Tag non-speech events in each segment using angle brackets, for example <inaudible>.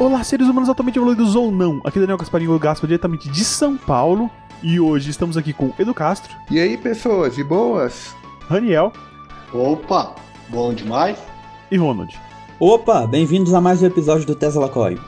Olá, seres humanos altamente evoluídos ou não. Aqui é Daniel Gasparinho Gaspa, diretamente de São Paulo. E hoje estamos aqui com Edu Castro. E aí, pessoas, de boas? Raniel. Opa, bom demais. E Ronald. Opa, bem-vindos a mais um episódio do Tesla Coil.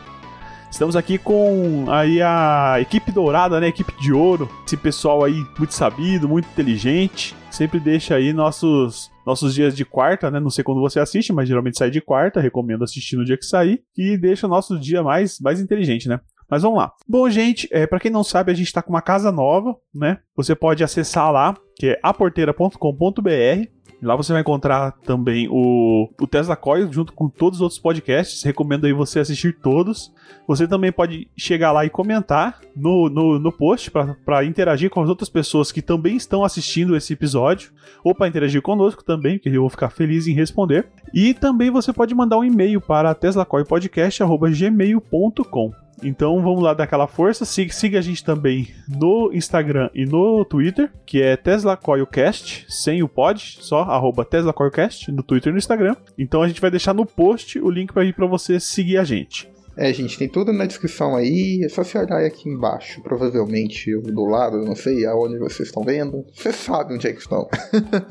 Estamos aqui com aí a equipe dourada, né? Equipe de ouro. Esse pessoal aí muito sabido, muito inteligente. Sempre deixa aí nossos nossos dias de quarta, né? Não sei quando você assiste, mas geralmente sai de quarta. Recomendo assistir no dia que sair. E deixa o nosso dia mais, mais inteligente, né? Mas vamos lá. Bom, gente, é, para quem não sabe, a gente está com uma casa nova, né? Você pode acessar lá, que é aporteira.com.br. Lá você vai encontrar também o, o Tesla Coil junto com todos os outros podcasts. Recomendo aí você assistir todos. Você também pode chegar lá e comentar no, no, no post para interagir com as outras pessoas que também estão assistindo esse episódio. Ou para interagir conosco também, que eu vou ficar feliz em responder. E também você pode mandar um e-mail para teslacoilpodcast.gmail.com. Então vamos lá dar aquela força. Siga, siga, a gente também no Instagram e no Twitter, que é Tesla Coilcast, sem o pod, só arroba Tesla Coilcast no Twitter e no Instagram. Então a gente vai deixar no post o link para ir para você seguir a gente. É, gente, tem tudo na descrição aí. É só você olhar aqui embaixo. Provavelmente do lado, não sei aonde vocês estão vendo. Você sabe onde é que estão.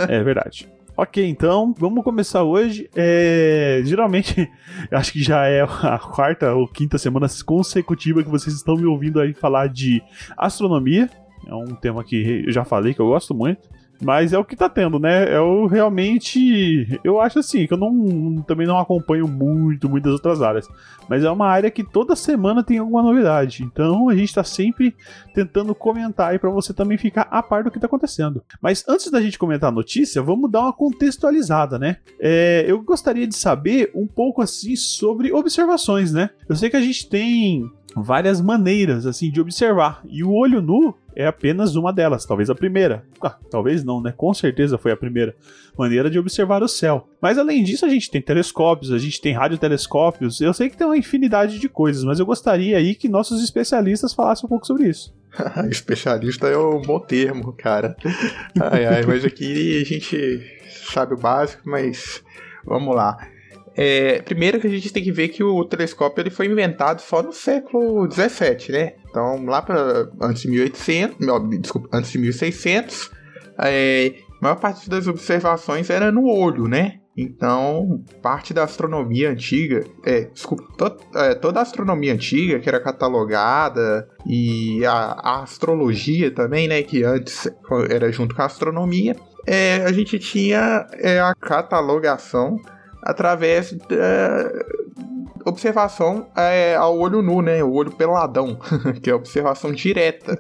é verdade. <laughs> Ok, então vamos começar hoje. É, geralmente, <laughs> acho que já é a quarta ou quinta semana consecutiva que vocês estão me ouvindo aí falar de astronomia. É um tema que eu já falei que eu gosto muito. Mas é o que tá tendo, né? Eu realmente. Eu acho assim, que eu não também não acompanho muito, muitas outras áreas. Mas é uma área que toda semana tem alguma novidade. Então a gente tá sempre tentando comentar aí pra você também ficar a par do que tá acontecendo. Mas antes da gente comentar a notícia, vamos dar uma contextualizada, né? É, eu gostaria de saber um pouco assim sobre observações, né? Eu sei que a gente tem várias maneiras assim de observar e o olho nu é apenas uma delas, talvez a primeira. Ah, talvez não, né? Com certeza foi a primeira maneira de observar o céu. Mas além disso, a gente tem telescópios, a gente tem radiotelescópios. Eu sei que tem uma infinidade de coisas, mas eu gostaria aí que nossos especialistas falassem um pouco sobre isso. <laughs> Especialista é um bom termo, cara. Ai, ai, mas aqui a gente sabe o básico, mas vamos lá. É, primeiro que a gente tem que ver que o telescópio ele foi inventado só no século 17, né? Então, lá para antes de 1800, não, desculpa, antes de 1600, é, a maior parte das observações era no olho, né? Então, parte da astronomia antiga, é, desculpa, to, é, toda a astronomia antiga que era catalogada e a, a, astrologia também, né, que antes era junto com a astronomia, é, a gente tinha é, a catalogação através da observação é, ao olho nu, né? O olho peladão, <laughs> que é observação direta.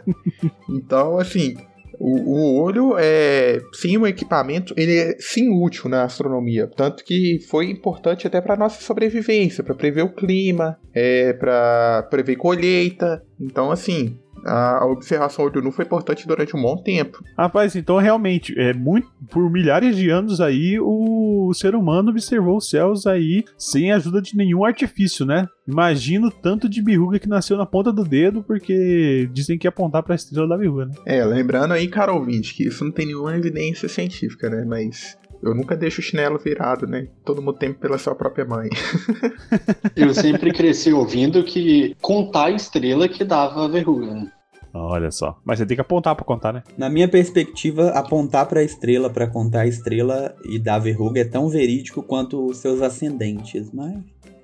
Então, assim, o, o, olho é sim um equipamento, ele é sim útil na astronomia, tanto que foi importante até para nossa sobrevivência, para prever o clima, é, para prever colheita. Então, assim, a observação olho nu foi importante durante um bom tempo. Rapaz, então realmente, é muito por milhares de anos aí o ser humano observou os céus aí sem a ajuda de nenhum artifício, né? Imagino tanto de birruga que nasceu na ponta do dedo, porque dizem que ia apontar para a estrela da birruga, né? É, lembrando aí, Carol ouvinte, que isso não tem nenhuma evidência científica, né? Mas eu nunca deixo o chinelo virado, né? Todo mundo tempo pela sua própria mãe. <laughs> eu sempre cresci ouvindo que contar a estrela que dava verruga, né? Olha só. Mas você tem que apontar para contar, né? Na minha perspectiva, apontar para a estrela para contar a estrela e dar verruga é tão verídico quanto os seus ascendentes, mas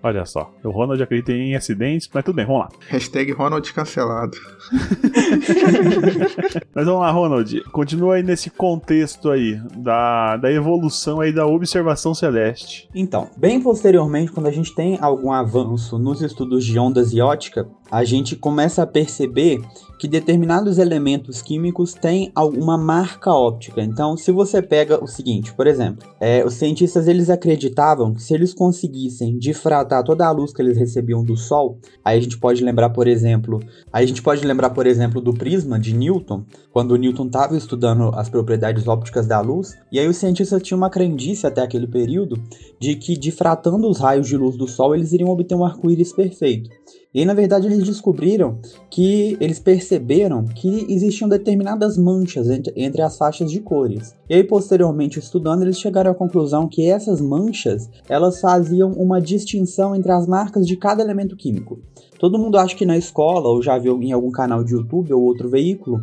Olha só, o Ronald acredita em acidentes, mas tudo bem, vamos lá. <laughs> Hashtag Ronald cancelado. <laughs> mas vamos lá, Ronald, continua aí nesse contexto aí, da, da evolução aí da observação celeste. Então, bem posteriormente, quando a gente tem algum avanço nos estudos de ondas e ótica, a gente começa a perceber que determinados elementos químicos têm alguma marca óptica. Então, se você pega o seguinte, por exemplo, é, os cientistas eles acreditavam que se eles conseguissem difratar toda a luz que eles recebiam do Sol, aí a gente pode lembrar, por exemplo, aí a gente pode lembrar, por exemplo, do prisma de Newton, quando Newton estava estudando as propriedades ópticas da luz, e aí os cientistas tinham uma crendice até aquele período de que difratando os raios de luz do Sol eles iriam obter um arco-íris perfeito. E aí, na verdade, eles descobriram que eles perceberam que existiam determinadas manchas entre, entre as faixas de cores. E aí, posteriormente, estudando, eles chegaram à conclusão que essas manchas elas faziam uma distinção entre as marcas de cada elemento químico. Todo mundo acha que na escola, ou já viu em algum canal de YouTube ou outro veículo,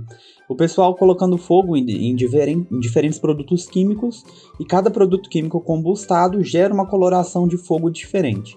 o pessoal colocando fogo em, em, em, diferentes produtos químicos e cada produto químico combustado gera uma coloração de fogo diferente.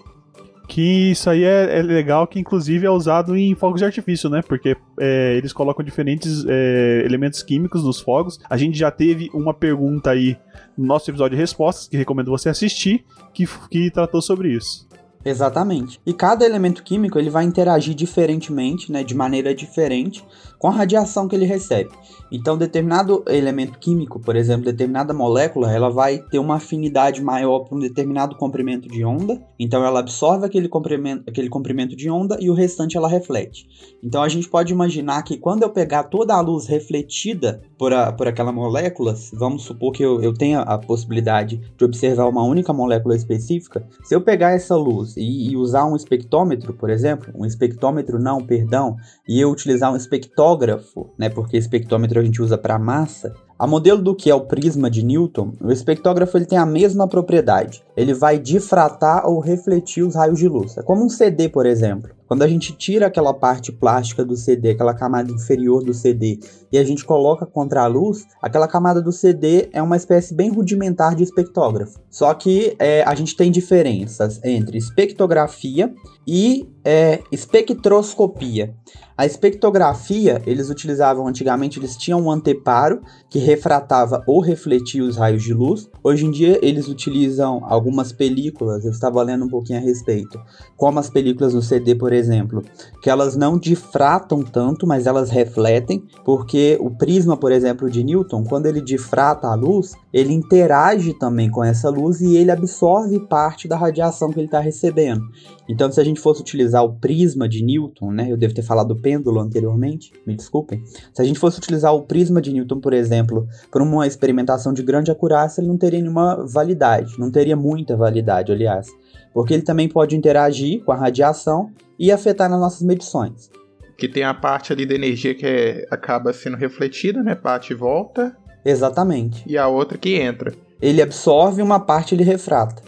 Que isso aí é, é legal, que inclusive é usado em fogos de artifício, né? Porque é, eles colocam diferentes é, elementos químicos nos fogos. A gente já teve uma pergunta aí no nosso episódio de respostas, que recomendo você assistir, que, que tratou sobre isso. Exatamente. E cada elemento químico ele vai interagir diferentemente, né, de maneira diferente, com a radiação que ele recebe. Então, determinado elemento químico, por exemplo, determinada molécula, ela vai ter uma afinidade maior para um determinado comprimento de onda. Então, ela absorve aquele comprimento, aquele comprimento de onda e o restante ela reflete. Então, a gente pode imaginar que quando eu pegar toda a luz refletida por, a, por aquela molécula, vamos supor que eu, eu tenha a possibilidade de observar uma única molécula específica, se eu pegar essa luz e, e usar um espectrômetro, por exemplo, um espectrômetro não, perdão, e eu utilizar um espectógrafo, né, porque espectrômetro a gente usa para massa, a modelo do que é o prisma de Newton, o espectógrafo ele tem a mesma propriedade. Ele vai difratar ou refletir os raios de luz. É como um CD, por exemplo. Quando a gente tira aquela parte plástica do CD, aquela camada inferior do CD, e a gente coloca contra a luz, aquela camada do CD é uma espécie bem rudimentar de espectógrafo. Só que é, a gente tem diferenças entre espectrografia e é, espectroscopia. A espectrografia, eles utilizavam antigamente, eles tinham um anteparo que refratava ou refletia os raios de luz. Hoje em dia, eles utilizam algumas películas, eu estava lendo um pouquinho a respeito, como as películas no CD, por exemplo, que elas não difratam tanto, mas elas refletem, porque o prisma, por exemplo, de Newton, quando ele difrata a luz, ele interage também com essa luz e ele absorve parte da radiação que ele está recebendo. Então, se a gente fosse utilizar o prisma de Newton, né, eu devo ter falado do pêndulo anteriormente, me desculpem. Se a gente fosse utilizar o prisma de Newton, por exemplo, para uma experimentação de grande acurácia, ele não teria nenhuma validade, não teria muita validade, aliás, porque ele também pode interagir com a radiação e afetar nas nossas medições. Que tem a parte ali da energia que é, acaba sendo refletida, né, parte e volta. Exatamente. E a outra que entra. Ele absorve uma parte ele refrata.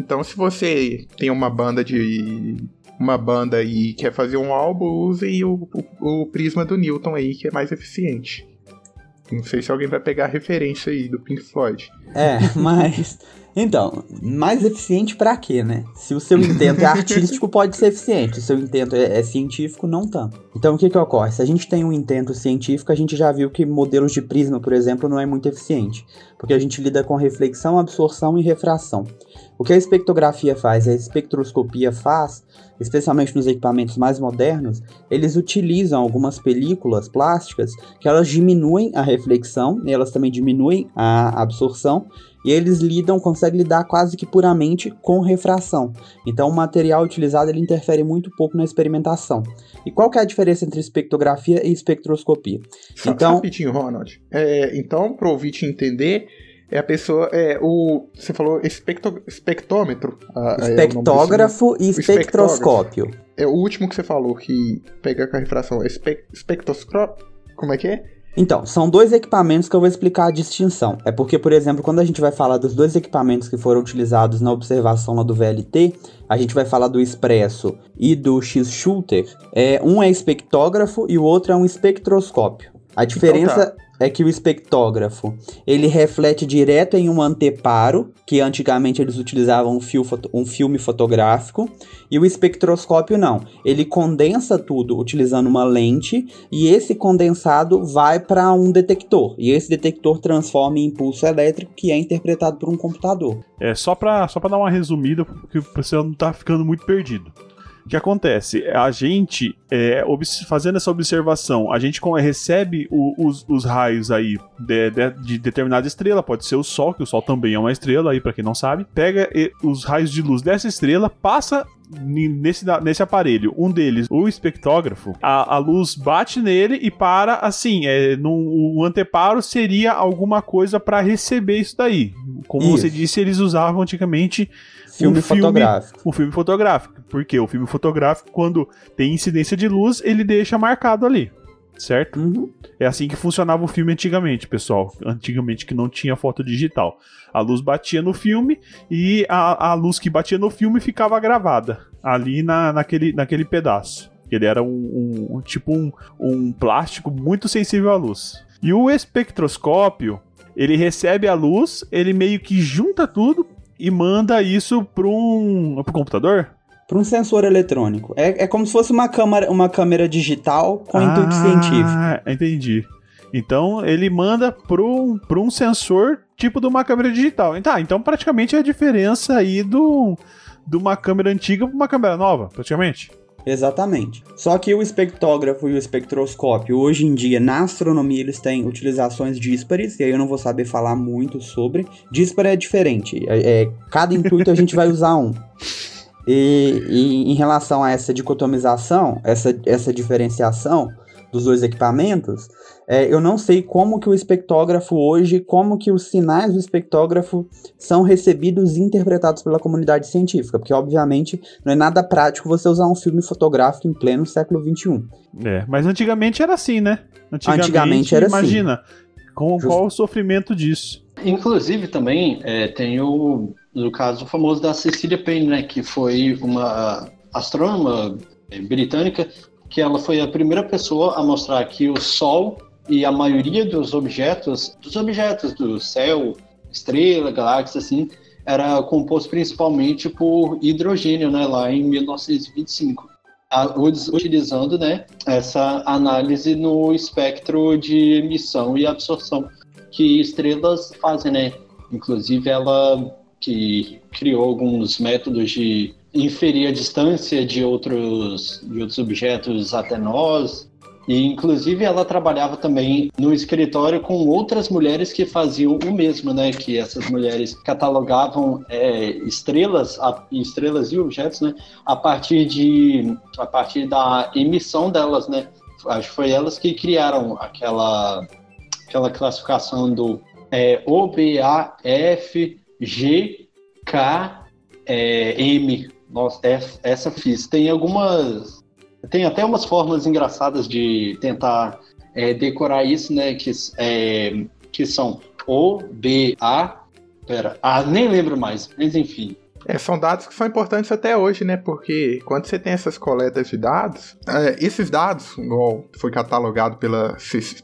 Então, se você tem uma banda de uma banda e quer fazer um álbum, use o, o, o prisma do Newton aí, que é mais eficiente. Não sei se alguém vai pegar a referência aí do Pink Floyd. É, <laughs> mas. Então, mais eficiente para quê, né? Se o seu intento é <laughs> artístico, pode ser eficiente. Se o seu intento é, é, científico, não tanto. Então, o que que ocorre? Se a gente tem um intento científico, a gente já viu que modelos de prisma, por exemplo, não é muito eficiente. Porque a gente lida com reflexão, absorção e refração. O que a espectrografia faz, a espectroscopia faz, especialmente nos equipamentos mais modernos, eles utilizam algumas películas plásticas que elas diminuem a reflexão e elas também diminuem a absorção e eles lidam, conseguem lidar quase que puramente com refração. Então o material utilizado ele interfere muito pouco na experimentação. E qual que é a diferença entre espectrografia e espectroscopia? Só então, rapidinho, Ronald. É, então, para o ouvinte entender, é a pessoa. É, o, você falou espectro, espectrômetro. Espectógrafo é e espectroscópio. É o último que você falou que pega com a refração. Espe, espectroscópio. Como é que é? Então, são dois equipamentos que eu vou explicar a distinção. É porque, por exemplo, quando a gente vai falar dos dois equipamentos que foram utilizados na observação lá do VLT, a gente vai falar do Expresso e do X-Shooter. É, um é espectógrafo e o outro é um espectroscópio. A diferença então tá é que o espectógrafo ele reflete direto em um anteparo, que antigamente eles utilizavam um, fio, um filme fotográfico, e o espectroscópio não. Ele condensa tudo utilizando uma lente, e esse condensado vai para um detector, e esse detector transforma em impulso elétrico que é interpretado por um computador. É só para só dar uma resumida, porque pessoal não tá ficando muito perdido. O que acontece? A gente, é, fazendo essa observação, a gente recebe o, os, os, raios aí de, de, de, determinada estrela, pode ser o Sol, que o Sol também é uma estrela aí, para quem não sabe, pega os raios de luz dessa estrela, passa nesse, nesse aparelho. Um deles, o espectógrafo, a, a luz bate nele e para assim. É, no, o anteparo seria alguma coisa para receber isso daí. Como isso. você disse, eles usavam antigamente filme um filme fotográfico. Um filme fotográfico. Porque o filme fotográfico, quando tem incidência de luz, ele deixa marcado ali. Certo? Uhum. É assim que funcionava o filme antigamente, pessoal. Antigamente que não tinha foto digital. A luz batia no filme e a, a luz que batia no filme ficava gravada ali na, naquele, naquele pedaço. Ele era um, um- um- tipo um, um plástico muito sensível à luz. E o espectroscópio, ele recebe a luz, ele meio que junta tudo e manda isso para um pro computador. Para um sensor eletrônico. É, é como se fosse uma câmera, uma câmera digital com intuito científico. Ah, entendi. Então ele manda para um, pra um sensor tipo de uma câmera digital. Tá, então praticamente é a diferença aí do, de uma câmera antiga para uma câmera nova, praticamente. Exatamente. Só que o espectrógrafo e o espectroscópio, hoje em dia, na astronomia, eles têm utilizações díspares, e aí eu não vou saber falar muito sobre. Díspare é diferente. É, é- cada intuito a gente vai usar um. E, e em relação a essa dicotomização, essa, essa diferenciação dos dois equipamentos, é, eu não sei como que o espectrógrafo hoje, como que os sinais do espectrógrafo são recebidos e interpretados pela comunidade científica, porque obviamente não é nada prático você usar um filme fotográfico em pleno século XXI. É, mas antigamente era assim, né? Antigamente era assim. imagina, com Just- qual o sofrimento disso. Inclusive também é, tem o, no caso famoso da Cecilia Payne, né, que foi uma astrônoma britânica que ela foi a primeira pessoa a mostrar que o Sol e a maioria dos objetos, dos objetos do céu, estrela, galáxia, assim, era composto principalmente por hidrogênio, né, lá em 1925. A- us- Utilizando, né, essa análise no espectro de emissão e absorção que estrelas fazem, né? Inclusive ela que criou alguns métodos de inferir a distância de outros, de outros objetos até nós. E inclusive ela trabalhava também no escritório com outras mulheres que faziam o mesmo, né? Que essas mulheres catalogavam é, estrelas, a- estrelas e objetos, né? A partir de, a partir da emissão delas, né? Acho que foi elas que criaram aquela aquela classificação do é, O, A, G, K, é, M. Nossa, F- essa fiz. Tem algumas. Tem até umas formas engraçadas de tentar é, decorar isso, né? Que, é, que são O, B, A. Pera, ah, nem lembro mais, mas enfim. É, são dados que são importantes até hoje, né? Porque quando você tem essas coletas de dados, é, esses dados, igual foi catalogado pela,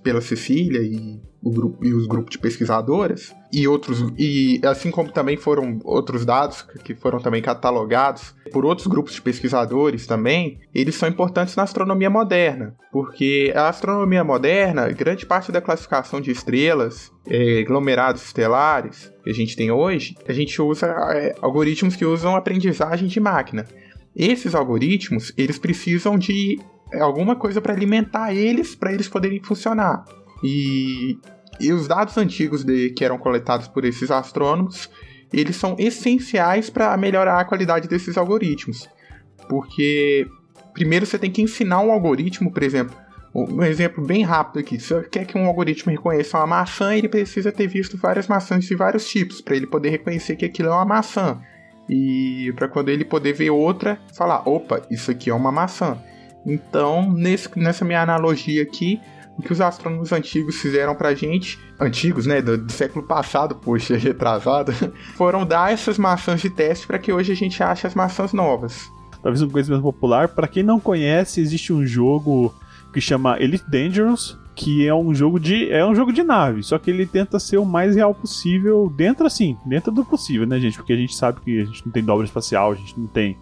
pela Cecília e, grupo, e os grupos de pesquisadoras, e outros, e assim como também foram outros dados que foram também catalogados por outros grupos de pesquisadores também, eles são importantes na astronomia moderna, porque a astronomia moderna, grande parte da classificação de estrelas, é, aglomerados estelares que a gente tem hoje, a gente usa é, algoritmos que usam aprendizagem de máquina. Esses algoritmos, eles precisam de alguma coisa para alimentar eles, para eles poderem funcionar. E, e os dados antigos de, que eram coletados por esses astrônomos, eles são essenciais para melhorar a qualidade desses algoritmos. Porque primeiro você tem que ensinar um algoritmo, por exemplo, um exemplo bem rápido aqui. Se você quer que um algoritmo reconheça uma maçã, ele precisa ter visto várias maçãs de vários tipos, para ele poder reconhecer que aquilo é uma maçã. E para quando ele poder ver outra, falar: opa, isso aqui é uma maçã. Então, nesse, nessa minha analogia aqui, que os astrônomos antigos fizeram pra gente, antigos, né, do, do século passado, poxa, <laughs> retrasado, foram dar essas maçãs de teste para que hoje a gente ache as maçãs novas. Talvez um conhecimento popular. Pra quem não conhece, existe um jogo que chama Elite Dangerous, que é um jogo de é um jogo de nave, só que ele tenta ser o mais real possível dentro assim, dentro do possível, né, gente? Porque a gente sabe que a gente não tem dobra espacial, a gente não tem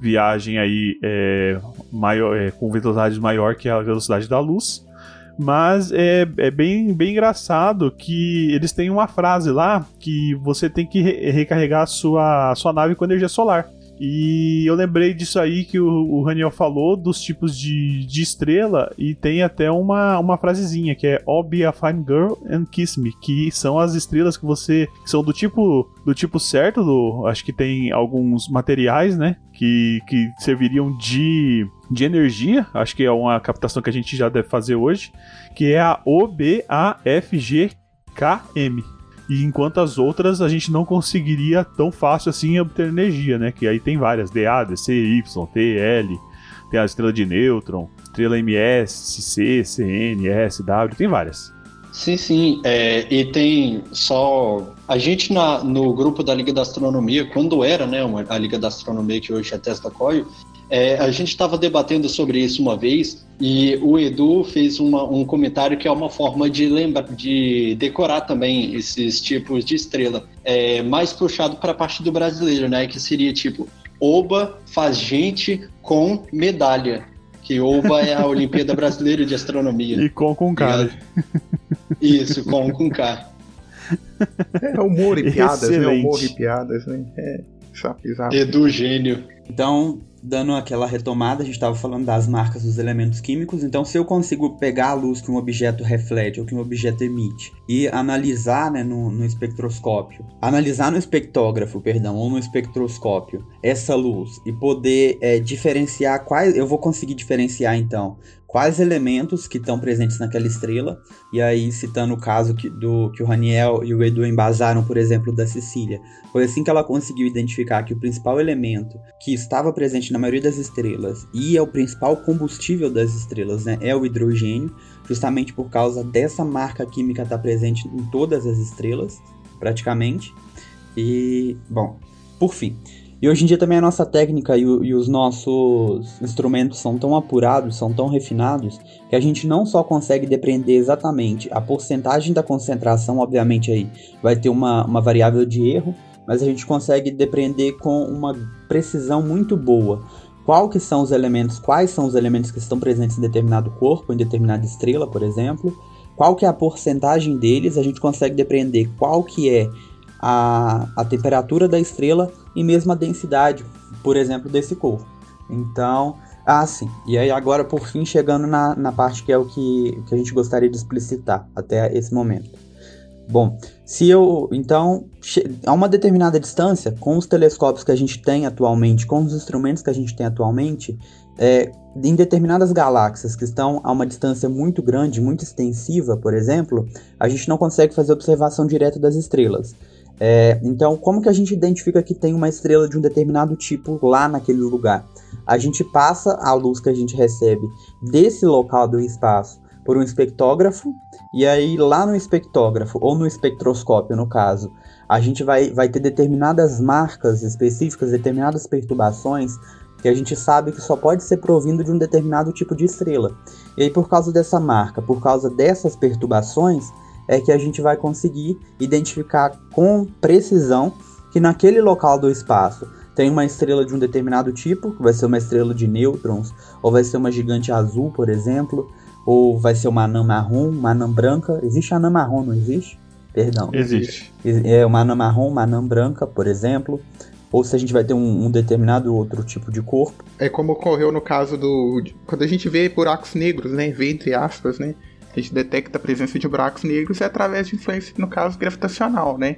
viagem aí é, maior, é, com velocidade maior que a velocidade da luz. Mas é, é bem, bem engraçado que eles têm uma frase lá que você tem que re- recarregar a sua, a sua nave com energia solar. E eu lembrei disso aí que o, o Raniel falou, dos tipos de, de estrela, e tem até uma, uma frasezinha que é All be a fine girl and kiss me, que são as estrelas que você. que são do tipo do tipo certo, do, acho que tem alguns materiais, né? Que, que serviriam de, de energia, acho que é uma captação que a gente já deve fazer hoje, que é a OBAFGKM. E enquanto as outras a gente não conseguiria tão fácil assim obter energia, né? Que aí tem várias, DA, DC, Y, T, L, tem a estrela de nêutron, estrela MS, C, CN, S, W, tem várias. Sim, sim. É, e tem só. A gente na, no grupo da Liga da Astronomia, quando era né, uma, a Liga da Astronomia, que hoje é Testa Coil, é, a gente estava debatendo sobre isso uma vez e o Edu fez uma, um comentário que é uma forma de lembrar, de decorar também esses tipos de estrela, é, mais puxado para a parte do brasileiro, né? Que seria tipo Oba faz gente com medalha, que Oba é a <laughs> Olimpíada Brasileira de Astronomia. E com com cara. Isso, com com K. É humor e piadas, né? Humor e piadas, né? É, Edu gênio. Então, dando aquela retomada, a gente estava falando das marcas dos elementos químicos. Então, se eu consigo pegar a luz que um objeto reflete ou que um objeto emite e analisar né, no, no espectroscópio, analisar no espectógrafo, perdão, ou no espectroscópio essa luz e poder é, diferenciar quais. Eu vou conseguir diferenciar então quais elementos que estão presentes naquela estrela, e aí citando o caso que, do, que o Raniel e o Edu embasaram, por exemplo, da Sicília, foi assim que ela conseguiu identificar que o principal elemento que estava presente na maioria das estrelas e é o principal combustível das estrelas, né, é o hidrogênio, justamente por causa dessa marca química estar tá presente em todas as estrelas, praticamente. E, bom, por fim, e hoje em dia também a nossa técnica e, e, os nossos instrumentos são tão apurados, são tão refinados, que a gente não só consegue depreender exatamente a porcentagem da concentração, obviamente aí vai ter uma, uma variável de erro, mas a gente consegue depreender com uma precisão muito boa. Qual que são os elementos, quais são os elementos que estão presentes em determinado corpo, em determinada estrela, por exemplo, qual que é a porcentagem deles, a gente consegue depreender qual que é a, a temperatura da estrela e mesmo a densidade, por exemplo, desse corpo. Então, ah, sim. E aí agora, por fim, chegando na, na parte que é o que, que a gente gostaria de explicitar até esse momento. Bom, se eu, então, a uma determinada distância, com os telescópios que a gente tem atualmente, com os instrumentos que a gente tem atualmente, é, em determinadas galáxias que estão a uma distância muito grande, muito extensiva, por exemplo, a gente não consegue fazer observação direta das estrelas. É, então, como que a gente identifica que tem uma estrela de um determinado tipo lá naquele lugar? A gente passa a luz que a gente recebe desse local do espaço por um espectógrafo, e aí lá no espectógrafo, ou no espectroscópio no caso, a gente vai, vai ter determinadas marcas específicas, determinadas perturbações que a gente sabe que só pode ser provindo de um determinado tipo de estrela. E aí, por causa dessa marca, por causa dessas perturbações, é que a gente vai conseguir identificar com precisão que naquele local do espaço tem uma estrela de um determinado tipo, que vai ser uma estrela de nêutrons, ou vai ser uma gigante azul, por exemplo, ou vai ser uma anã marrom, uma anã branca. Existe anã marrom, não existe? Perdão. Existe. É uma anã marrom, uma anã branca, por exemplo. Ou se a gente vai ter um, um, determinado outro tipo de corpo. É como ocorreu no caso do. Quando a gente vê buracos negros, né? Vê entre aspas, né? A gente detecta a presença de buracos negros é através de influência, no caso, gravitacional, né?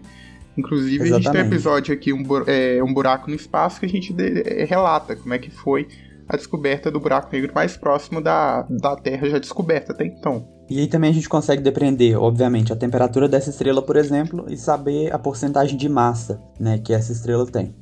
Inclusive, Exatamente. a gente tem um episódio aqui, um, é, um buraco no espaço, que a gente de, é, relata como é que foi a descoberta do buraco negro mais próximo da, da Terra já descoberta até então. E aí também a gente consegue depreender, obviamente, a temperatura dessa estrela, por exemplo, e saber a porcentagem de massa né, que essa estrela tem.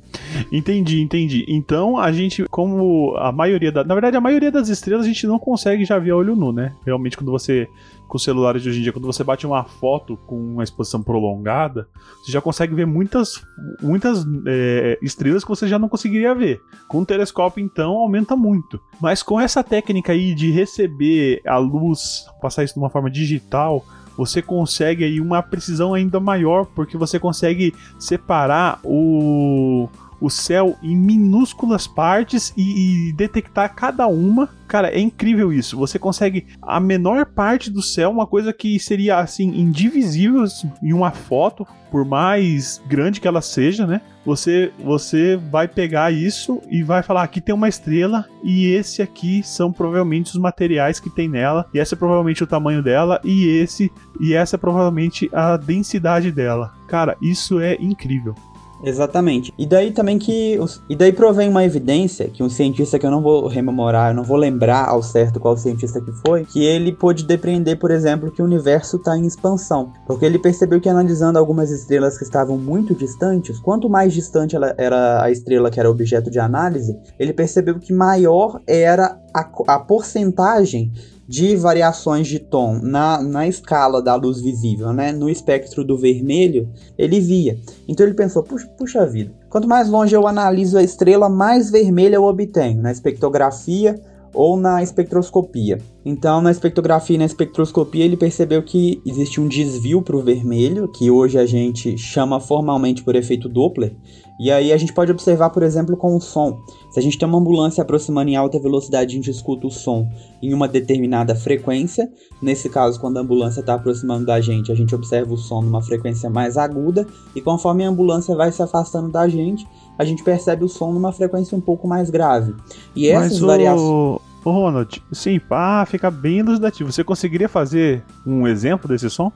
Entendi, entendi. Então a gente, como a maioria da. Na verdade, a maioria das estrelas a gente não consegue já ver a olho nu, né? Realmente, quando você com celulares de hoje em dia, quando você bate uma foto com uma exposição prolongada, você já consegue ver muitas, muitas é, estrelas que você já não conseguiria ver. Com o telescópio, então, aumenta muito. Mas com essa técnica aí de receber a luz, passar isso de uma forma digital, você consegue aí uma precisão ainda maior, porque você consegue separar o o céu em minúsculas partes e, e, detectar cada uma. Cara, é incrível isso. Você consegue a menor parte do céu, uma coisa que seria assim indivisível em uma foto, por mais grande que ela seja, né? Você você vai pegar isso e vai falar aqui tem uma estrela e esse aqui são provavelmente os materiais que tem nela e esse é provavelmente o tamanho dela e esse e essa é provavelmente a densidade dela. Cara, isso é incrível. Exatamente. E daí também que. E daí provém uma evidência que um cientista que eu não vou rememorar, eu não vou lembrar ao certo qual cientista que foi, que ele pôde depreender, por exemplo, que o universo está em expansão. Porque ele percebeu que analisando algumas estrelas que estavam muito distantes, quanto mais distante ela era a estrela que era objeto de análise, ele percebeu que maior era a, a porcentagem de variações de tom na, na escala da luz visível, né? no espectro do vermelho, ele via. Então ele pensou: puxa, puxa vida, quanto mais longe eu analiso a estrela, mais vermelha eu obtenho na espectrografia ou na espectroscopia. Então, na espectrografia e na espectroscopia, ele percebeu que existe um desvio para o vermelho, que hoje a gente chama formalmente por efeito Doppler, e aí a gente pode observar, por exemplo, com o som. Se a gente tem uma ambulância aproximando em alta velocidade, a gente escuta o som em uma determinada frequência. Nesse caso, quando a ambulância está aproximando da gente, a gente observa o som numa frequência mais aguda. E conforme a ambulância vai se afastando da gente, a gente percebe o som numa frequência um pouco mais grave. E essas Mas variações. Ô, Ronald, sim, pá, fica bem elucidativo. Você conseguiria fazer um exemplo desse som?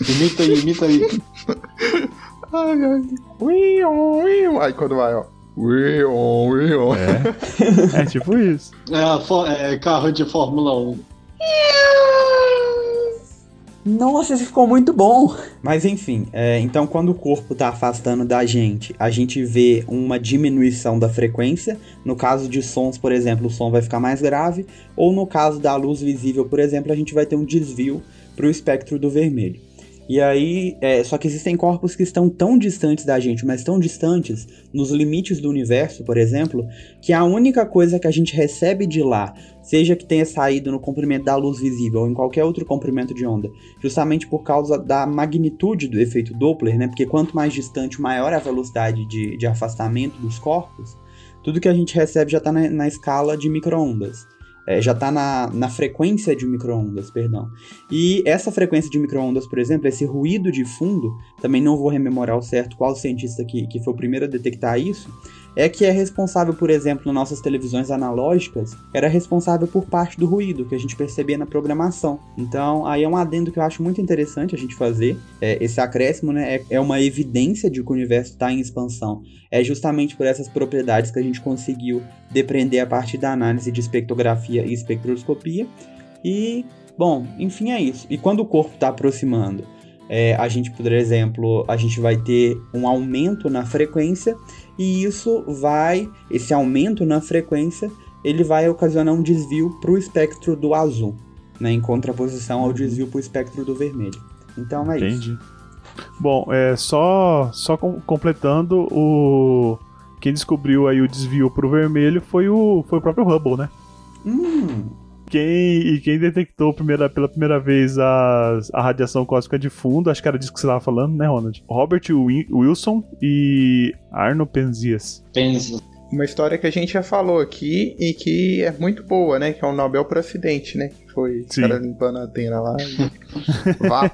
Imita aí, imita aí. <laughs> Ai, ai. Uion, uion. Aí quando vai, ó. Uion, uion. É, <laughs> é tipo isso. É, é carro de Fórmula 1. Nossa, esse ficou muito bom! Mas enfim, é, então quando o corpo está afastando da gente, a gente vê uma diminuição da frequência. No caso de sons, por exemplo, o som vai ficar mais grave. Ou no caso da luz visível, por exemplo, a gente vai ter um desvio para o espectro do vermelho. E aí, é, só que existem corpos que estão tão distantes da gente, mas tão distantes, nos limites do universo, por exemplo, que a única coisa que a gente recebe de lá, seja que tenha saído no comprimento da luz visível ou em qualquer outro comprimento de onda, justamente por causa da magnitude do efeito Doppler, né? Porque quanto mais distante, maior a velocidade de, de afastamento dos corpos, tudo que a gente recebe já está na, na escala de microondas é, já está na, na frequência de microondas, perdão. E essa frequência de microondas, por exemplo, esse ruído de fundo, também não vou rememorar o certo qual cientista que, que foi o primeiro a detectar isso, é que é responsável, por exemplo, nossas televisões analógicas, era responsável por parte do ruído que a gente percebia na programação. Então, aí é um adendo que eu acho muito interessante a gente fazer. É, esse acréscimo né, é, é uma evidência de que o universo está em expansão. É justamente por essas propriedades que a gente conseguiu depreender a partir da análise de espectrografia e espectroscopia. E, bom, enfim, é isso. E quando o corpo está aproximando? É, a gente, por exemplo, a gente vai ter um aumento na frequência e isso vai, esse aumento na frequência, ele vai ocasionar um desvio para o espectro do azul, né, em contraposição ao desvio para o espectro do vermelho. Então é Entendi. isso. Bom, é só só com- completando o quem descobriu aí o desvio pro vermelho foi o foi o próprio Hubble, né? Hum, Quem e quem detectou primeira, pela primeira vez as- a radiação cósmica de fundo, acho que era disso que você estava falando, né, Ronald? Robert Wi- Wilson e Arno Penzias. Pensa. Uma história que a gente já falou aqui e que é muito boa, né? Que é o Nobel por acidente, né? Que foi o Sim. cara limpando a antena lá. E... <laughs> Vá,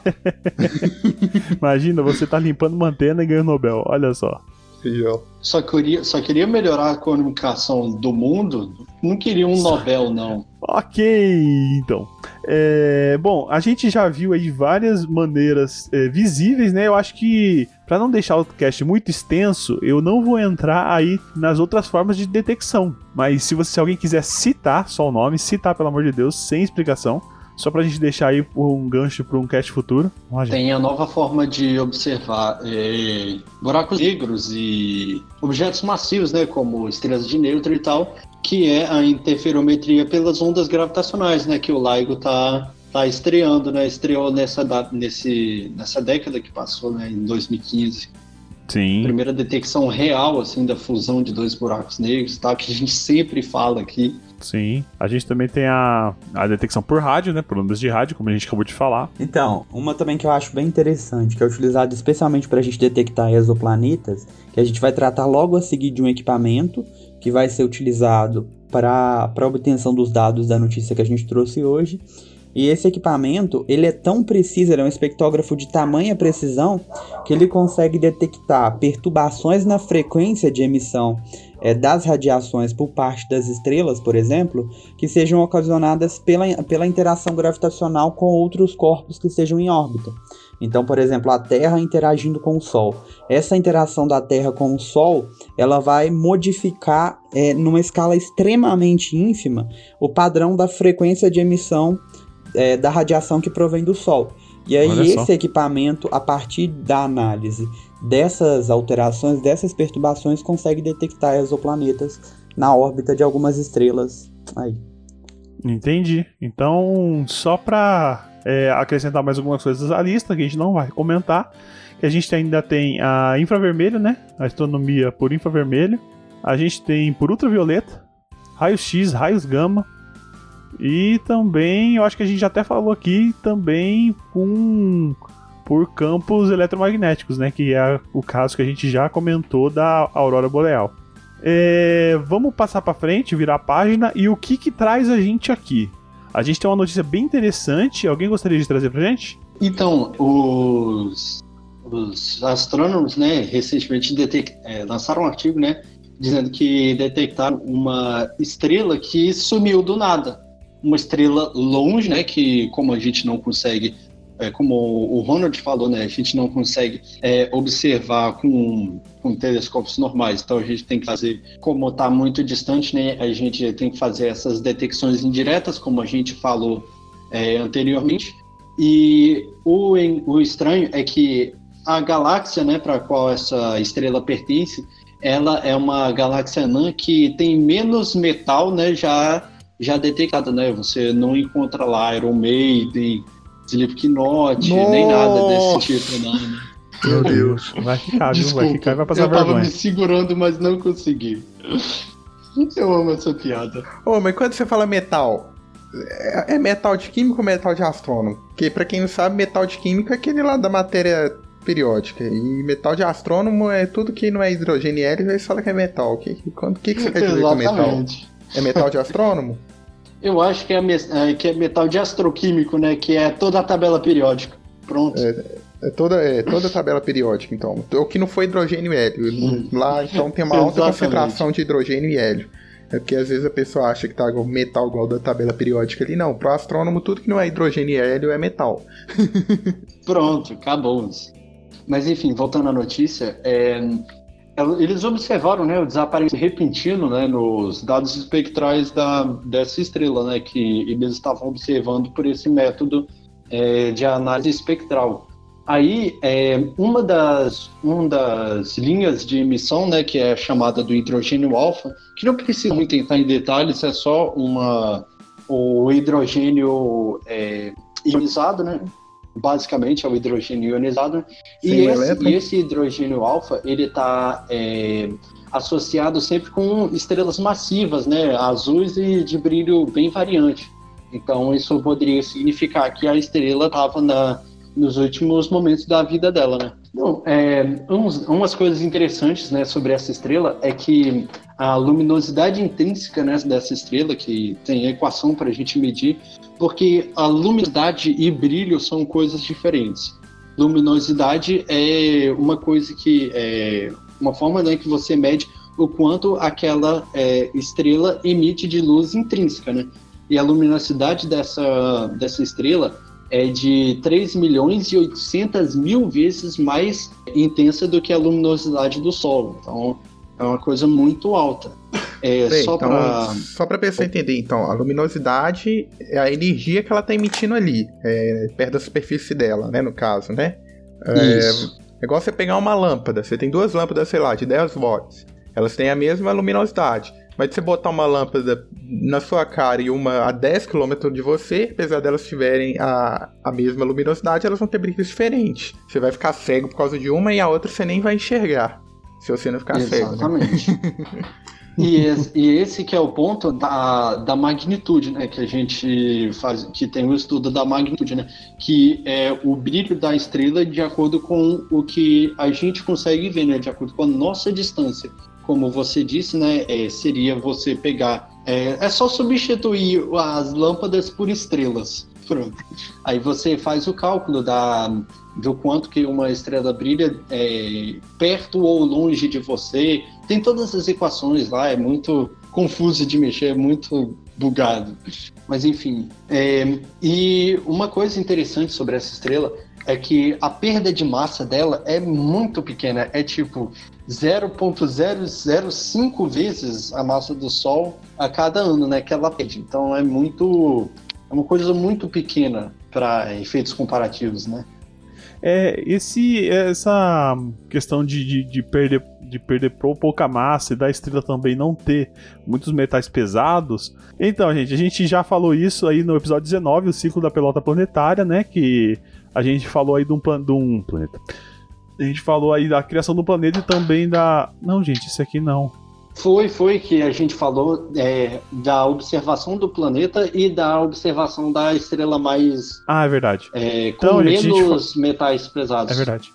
Imagina, você tá limpando uma antena e ganha o Nobel, olha só. Só queria, só queria melhorar a comunicação do mundo. Não queria um Nobel, não. Ok, então. É, bom, a gente já viu aí várias maneiras é, visíveis, né? Eu acho que, para não deixar o cast muito extenso, eu não vou entrar aí nas outras formas de detecção. Mas se, você, se alguém quiser citar só o nome, citar, pelo amor de Deus, sem explicação, só pra gente deixar aí um gancho para um cast futuro. Tem a nova forma de observar é, buracos negros e objetos massivos, né, como estrelas de nêutron e tal, que é a interferometria pelas ondas gravitacionais, né, que o LIGO tá tá estreando, né, estreou nessa nesse nessa década que passou, né, em 2015. Sim. Primeira detecção real assim da fusão de dois buracos negros, tá, que a gente sempre fala aqui. Sim. A gente também tem a, a detecção por rádio, né? Por ondas de rádio, como a gente acabou de falar. Então, uma também que eu acho bem interessante, que é utilizada especialmente para a gente detectar exoplanetas, que a gente vai tratar logo a seguir de um equipamento que vai ser utilizado para a obtenção dos dados da notícia que a gente trouxe hoje. E esse equipamento, ele é tão preciso, ele é um espectrógrafo de tamanha precisão, que ele consegue detectar perturbações na frequência de emissão eh, das radiações por parte das estrelas, por exemplo, que sejam ocasionadas pela, pela interação gravitacional com outros corpos que estejam em órbita. Então, por exemplo, a Terra interagindo com o Sol. Essa interação da Terra com o Sol, ela vai modificar, é, numa escala extremamente ínfima, o padrão da frequência de emissão é, da radiação que provém do Sol. E aí, Olha só. esse equipamento, a partir da análise dessas alterações, dessas perturbações, consegue detectar exoplanetas na órbita de algumas estrelas. Aí. Entendi. Então, só pra é, acrescentar mais algumas coisas à lista, que a gente não vai comentar, que a gente ainda tem a infravermelho, né? A astronomia por infravermelho. A gente tem por ultravioleta, raios X, raios gama. E também, eu acho que a gente já até falou aqui, também com por campos eletromagnéticos, né? Que é o caso que a gente já comentou da aurora boreal. É, vamos passar para frente, virar a página e o que que traz a gente aqui? A gente tem uma notícia bem interessante. Alguém gostaria de trazer pra gente? Então, os, os astrônomos, né, recentemente detec- é, lançaram um artigo, né, dizendo que detectaram uma estrela que sumiu do nada. Uma estrela longe, né, que como a gente não consegue, é, como o Ronald falou, né, a gente não consegue é, observar com, com telescópios normais. Então a gente tem que fazer, como está muito distante, né, a gente tem que fazer essas detecções indiretas, como a gente falou é, anteriormente. E o, o estranho é que a galáxia, né, para qual essa estrela pertence, ela é uma galáxia anã que tem menos metal, né, já já detectada, né? Você não encontra lá Iron Maiden, Slipknot, nem nada desse tipo, não. Né? Meu <laughs> Deus. Vai ficar, viu? Vai ficar e vai passar eu tava vergonha. me segurando, mas não consegui. Eu amo essa piada. Ô, mas quando você fala metal, é, é metal de químico ou metal de astrônomo? Porque pra quem não sabe, metal de químico é aquele lá da matéria periódica. E metal de astrônomo é tudo que não é hidrogênio e hélio, eles falam que é metal. O que, quando- que, que você quer dizer com metal? Exatamente. É metal de astrônomo? Eu acho que é, é, que é metal de astroquímico, né? Que é toda a tabela periódica. Pronto. É toda, é toda a tabela periódica, então. O que não foi hidrogênio e hélio. Lá, então, tem uma alta concentração de hidrogênio e hélio. É porque às vezes a pessoa acha que tá metal igual da tabela periódica ali. Não, pro astrônomo, tudo que não é hidrogênio e hélio é metal. <laughs> Pronto, acabou. Mas enfim, voltando à notícia, é, eles observaram né, o desaparecimento repentino né, nos dados espectrais da, dessa estrela, né, que eles estavam observando por esse método é, de análise espectral. Aí, é, uma, das, uma das linhas de emissão, né, que é chamada do hidrogênio alfa, que não precisa muito entrar em detalhes, é só uma, o hidrogênio é, ionizado, né? Basicamente é o hidrogênio ionizado. E Sem o esse, e esse hidrogênio alfa, ele está associado sempre com estrelas massivas, né? Azuis e de brilho bem variante. Então isso poderia significar que a estrela estava nos últimos momentos da vida dela, né? Bom, é, uns- umas coisas interessantes, né, sobre essa estrela é que a luminosidade intrínseca né, dessa estrela, que tem equação para a gente medir, porque a luminosidade e brilho são coisas diferentes. Luminosidade é uma coisa que é uma forma né, que você mede o quanto aquela é, estrela emite de luz intrínseca, né? E a luminosidade dessa, dessa estrela é de 3 milhões e 800 mil vezes mais intensa do que a luminosidade do Sol. Então, é uma coisa muito alta. É, Bem, só então, para só pra pessoa entender, então, a luminosidade é a energia que ela tá emitindo ali, é, perto da superfície dela, né, no caso, né? É, Isso. É igual você pegar uma lâmpada, você tem duas lâmpadas, sei lá, de 10 watts. Elas têm a mesma luminosidade. Mas se você botar uma lâmpada na sua cara e uma a 10 km de você, apesar delas tiverem a, a mesma luminosidade, elas vão ter brilhos diferentes. Você vai ficar cego por causa de uma e a outra você nem vai enxergar. Se você não ficar cego. Né? Exatamente. <laughs> E esse, e esse que é o ponto da, da magnitude, né? Que a gente faz, que tem o estudo da magnitude, né? Que é o brilho da estrela de acordo com o que a gente consegue ver, né? De acordo com a nossa distância. Como você disse, né? é, seria você pegar. É, é só substituir as lâmpadas por estrelas. Pronto. Aí você faz o cálculo da, do quanto que uma estrela brilha é, perto ou longe de você. Tem todas as equações lá, é muito confuso de mexer, é muito bugado. Mas enfim. é, e uma coisa interessante sobre essa estrela é que a perda de massa dela é muito pequena, é tipo 0,005 vezes a massa do Sol a cada ano, né, que ela perde. Então é muito, é uma coisa muito pequena para efeitos comparativos, né? É, esse, essa questão de, de, de perder de perder pouca massa e da estrela também não ter muitos metais pesados. Então, gente, a gente já falou isso aí no episódio 19, o ciclo da pelota planetária, né? Que a gente falou aí de um, plan de um planeta. A gente falou aí da criação do planeta e também da. Não, gente, isso aqui não. Foi, foi que a gente falou é, da observação do planeta e da observação da estrela mais. Ah, é verdade. É, com então, menos gente, metais pesados. É verdade.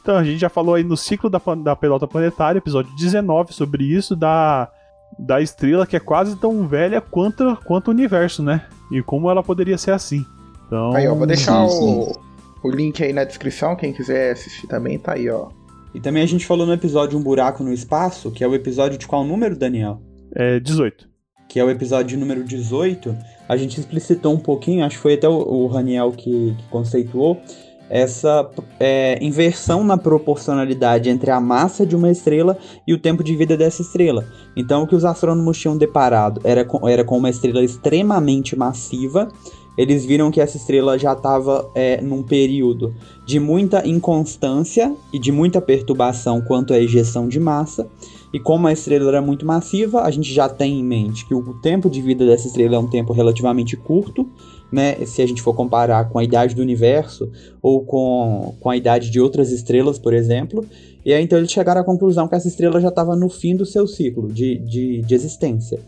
Então, a gente já falou aí no ciclo da, da pelota planetária, episódio 19, sobre isso, da, da estrela que é quase tão velha quanto, quanto o universo, né? E como ela poderia ser assim. Então, aí, ó, vou deixar sim, sim. o link aí na descrição, quem quiser assistir também, tá aí, ó. E também a gente falou no episódio Um Buraco no Espaço, que é o episódio de qual número, Daniel? É 18. Que é o episódio número 18. A gente explicitou um pouquinho, acho que foi até o, o Raniel que, que conceituou, essa é, inversão na proporcionalidade entre a massa de uma estrela e o tempo de vida dessa estrela. Então, o que os astrônomos tinham deparado era com, era com uma estrela extremamente massiva. Eles viram que essa estrela já estava é, num período de muita inconstância e de muita perturbação quanto à ejeção de massa. E como a estrela era muito massiva, a gente já tem em mente que o tempo de vida dessa estrela é um tempo relativamente curto né, se a gente for comparar com a idade do universo ou com, com a idade de outras estrelas, por exemplo. E aí então eles chegaram à conclusão que essa estrela já estava no fim do seu ciclo de, de, de existência.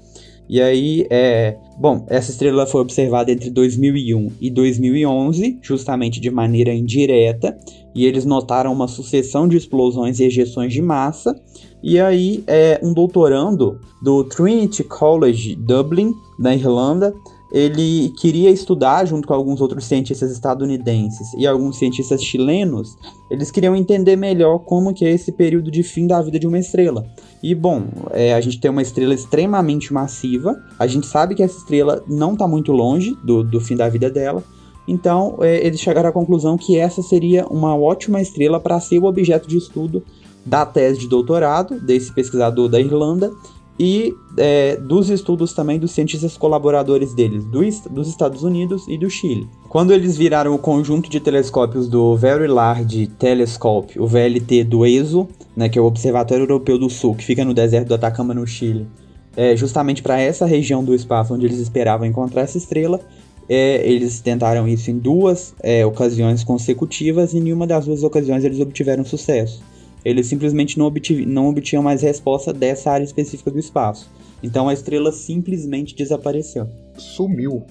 E aí, é, bom, essa estrela foi observada entre 2001 e 2011, justamente de maneira indireta, e eles notaram uma sucessão de explosões e ejeções de massa. E aí, é, um doutorando do Trinity College Dublin, na Irlanda, ele queria estudar, junto com alguns outros cientistas estadunidenses e alguns cientistas chilenos, eles queriam entender melhor como que é esse período de fim da vida de uma estrela. E bom, é, a gente tem uma estrela extremamente massiva, a gente sabe que essa estrela não está muito longe do, do fim da vida dela, então é, eles chegaram à conclusão que essa seria uma ótima estrela para ser o objeto de estudo da tese de doutorado desse pesquisador da Irlanda e é, dos estudos também dos cientistas colaboradores deles, do, dos Estados Unidos e do Chile. Quando eles viraram o conjunto de telescópios do Very Large Telescope, o VLT do ESO, né, que é o Observatório Europeu do Sul, que fica no deserto do Atacama, no Chile, é, justamente para essa região do espaço onde eles esperavam encontrar essa estrela, é, eles tentaram isso em duas é, ocasiões consecutivas e em uma das duas ocasiões eles obtiveram sucesso eles simplesmente não, obtiv não obtinham mais resposta dessa área específica do espaço. Então a estrela simplesmente desapareceu. Sumiu.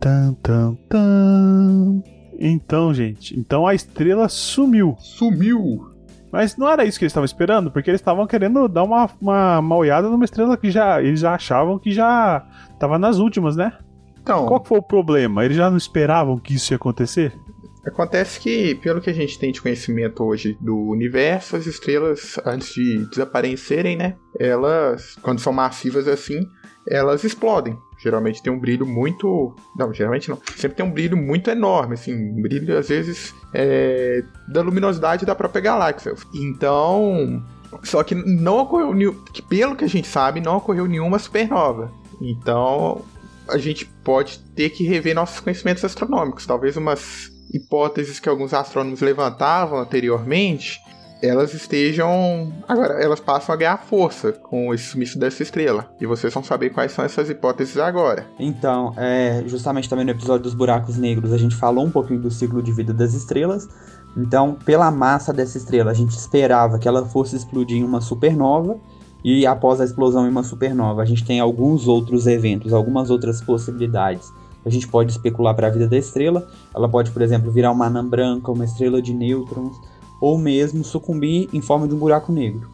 Tan, tan, tan. Então, gente, então a estrela sumiu. Sumiu. Mas não era isso que eles estavam esperando, porque eles estavam querendo dar uma, uma, uma olhada numa estrela que já eles já achavam que já estava nas últimas, né? Então, Qual foi o problema? Eles já não esperavam que isso ia acontecer? Acontece que, pelo que a gente tem de conhecimento hoje do universo, as estrelas, antes de desaparecerem, né? Elas, quando são massivas assim, elas explodem. Geralmente tem um brilho muito. Não, geralmente não. Sempre tem um brilho muito enorme, assim. Um brilho, às vezes, é... da luminosidade da própria galáxia. Então. Só que não ocorreu. Que, pelo que a gente sabe, não ocorreu nenhuma supernova. Então. A gente pode ter que rever nossos conhecimentos astronômicos. Talvez umas hipóteses que alguns astrônomos levantavam anteriormente, elas estejam. Agora, elas passam a ganhar força com esse sumiço dessa estrela. E vocês vão saber quais são essas hipóteses agora. Então, é, justamente também no episódio dos buracos negros, a gente falou um pouquinho do ciclo de vida das estrelas. Então, pela massa dessa estrela, a gente esperava que ela fosse explodir em uma supernova. E após a explosão em uma supernova, a gente tem alguns outros eventos, algumas outras possibilidades a gente pode especular para a vida da estrela. Ela pode, por exemplo, virar uma anã branca, uma estrela de nêutrons, ou mesmo sucumbir em forma de um buraco negro.